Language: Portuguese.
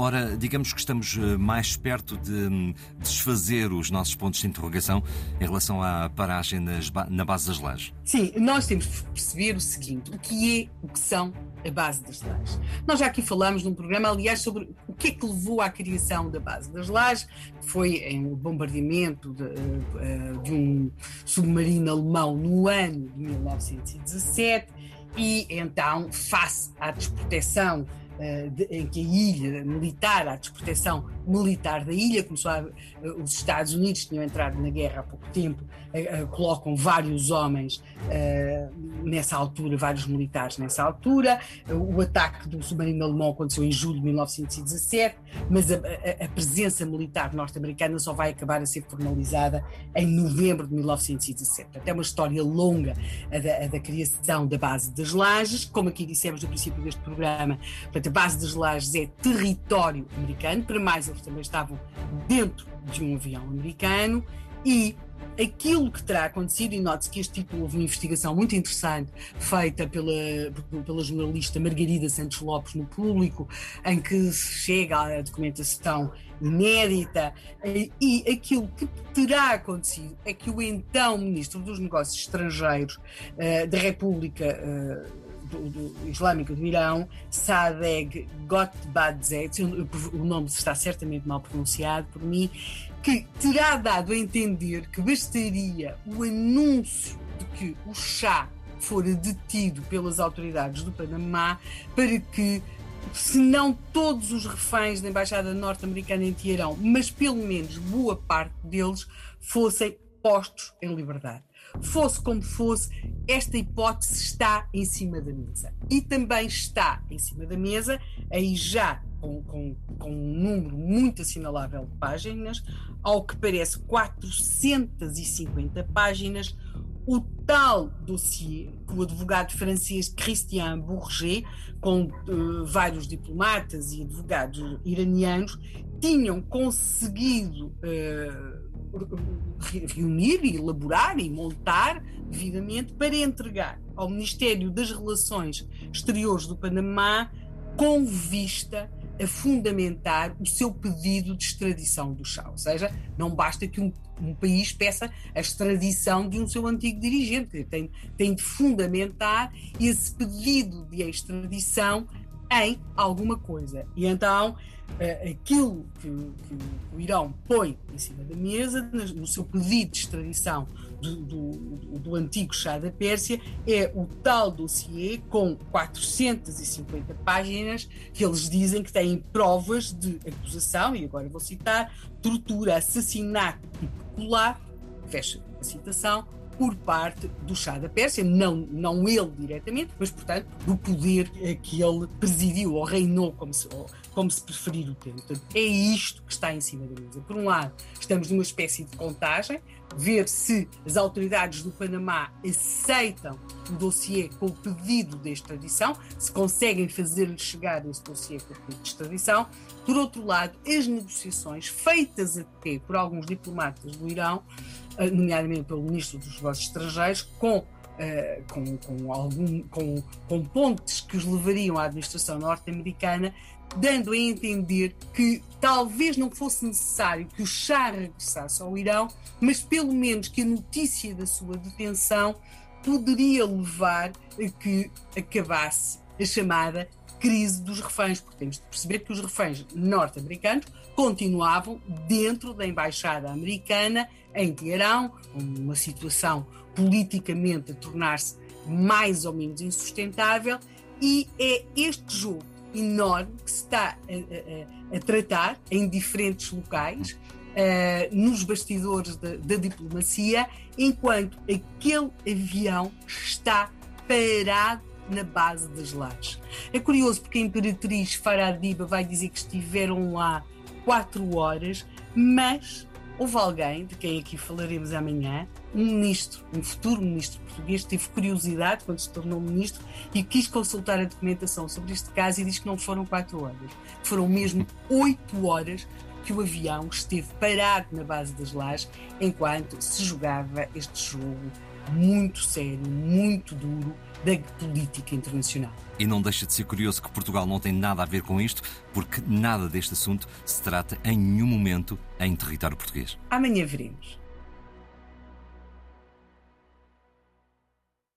Ora, digamos que estamos eh, mais perto de hum, desfazer os nossos pontos de interrogação em relação à paragem nas, na base das lajes. Sim, nós temos de perceber o seguinte: o que é, o que são a base das lajes. Nós já aqui falamos num programa, aliás, sobre o que é que levou à criação da base das lajes, foi em um bombardeamento de, eh, de um submarino alemão no ano de 1917 e então, face à desproteção eh, de, em que a ilha militar, a desproteção militar da ilha, começou a, eh, os Estados Unidos tinham entrado na guerra há pouco tempo, uh, colocam vários homens nessa altura, vários militares nessa altura. o ataque do submarino alemão aconteceu em julho de 1917, mas a, presença militar norte-americana só vai acabar a ser formalizada em novembro de 1917. Portanto, é uma história longa da, da criação da base das lajes, como aqui dissemos no princípio deste programa. Portanto, a base das lajes é território americano, para mais eles também estavam dentro de um avião americano e aquilo que terá acontecido, e note-se que este tipo houve uma investigação muito interessante feita pela, pela jornalista Margarida Santos Lopes no público, em que se chega à documentação inédita, e aquilo que terá acontecido é que o então Ministro dos Negócios Estrangeiros uh, da República. Uh, do, do Islâmico do Irão, Sadegh Ghotbadzeh, o nome está certamente mal pronunciado por mim, que terá dado a entender que bastaria o anúncio de que o chá fora detido pelas autoridades do Panamá para que se não todos os reféns da Embaixada Norte-Americana em Teherão, mas pelo menos boa parte deles, fossem postos em liberdade. Fosse como fosse, esta hipótese está em cima da mesa. E também está em cima da mesa, aí já com, com, com, um número muito assinalável de páginas, ao que parece 450 páginas, o tal dossiê que o advogado francês Christian Bourget, com uh, vários diplomatas e advogados iranianos, tinham conseguido uh, reunir, elaborar e montar devidamente para entregar ao Ministério das Relações Exteriores do Panamá com vista a fundamentar o seu pedido de extradição do chá. Ou seja, não basta que um, um país peça a extradição de um seu antigo dirigente, tem, tem de fundamentar esse pedido de extradição em alguma coisa. E então uh, aquilo que, que, o Irão põe em cima da mesa, no seu pedido de extradição do, do, do antigo Shah da Pérsia, é o tal dossiê com 450 páginas que eles dizem que têm provas de acusação, e agora vou citar, tortura, assassinato e fecha a citação, por parte do chá da Pérsia, não, não ele diretamente, mas, portanto, do poder que ele presidiu ou reinou, como se, ou, como se preferir o termo. Portanto, é isto que está em cima da mesa. Por um lado, estamos numa espécie de contagem, ver se as autoridades do Panamá aceitam o dossiê com o pedido de extradição, se conseguem fazer-lhe chegar esse dossiê com o pedido de extradição. Por outro lado, as negociações feitas até por alguns diplomatas do Irão, eh, nomeadamente pelo Ministro dos Negócios Estrangeiros, com Uh, com, com, algum, com, com pontes que os levariam à administração norte-americana, dando a entender que talvez não fosse necessário que o Shah regressasse ao Irão, mas pelo menos que a notícia da sua detenção poderia levar a que acabasse a chamada crise dos reféns, porque temos de perceber que os reféns norte-americanos continuavam dentro da embaixada americana em Teherão, uma situação politicamente a tornar-se mais ou menos insustentável, e é este jogo enorme que se está a, a, a tratar em diferentes locais, uh, nos bastidores da, da, diplomacia, enquanto aquele avião está parado na base das lajes. É curioso porque a Imperatriz Faradiba vai dizer que estiveram lá quatro horas, mas houve alguém, de quem aqui falaremos amanhã, um ministro, um futuro ministro português, teve curiosidade quando se tornou ministro e quis consultar a documentação sobre este caso e diz que não foram quatro horas, foram mesmo oito horas que o avião esteve parado na base das lajes enquanto se jogava este jogo muito sério, muito duro da política internacional. E não deixa de ser curioso que Portugal não tem nada a ver com isto, porque nada deste assunto se trata em nenhum momento em território português. Amanhã veremos.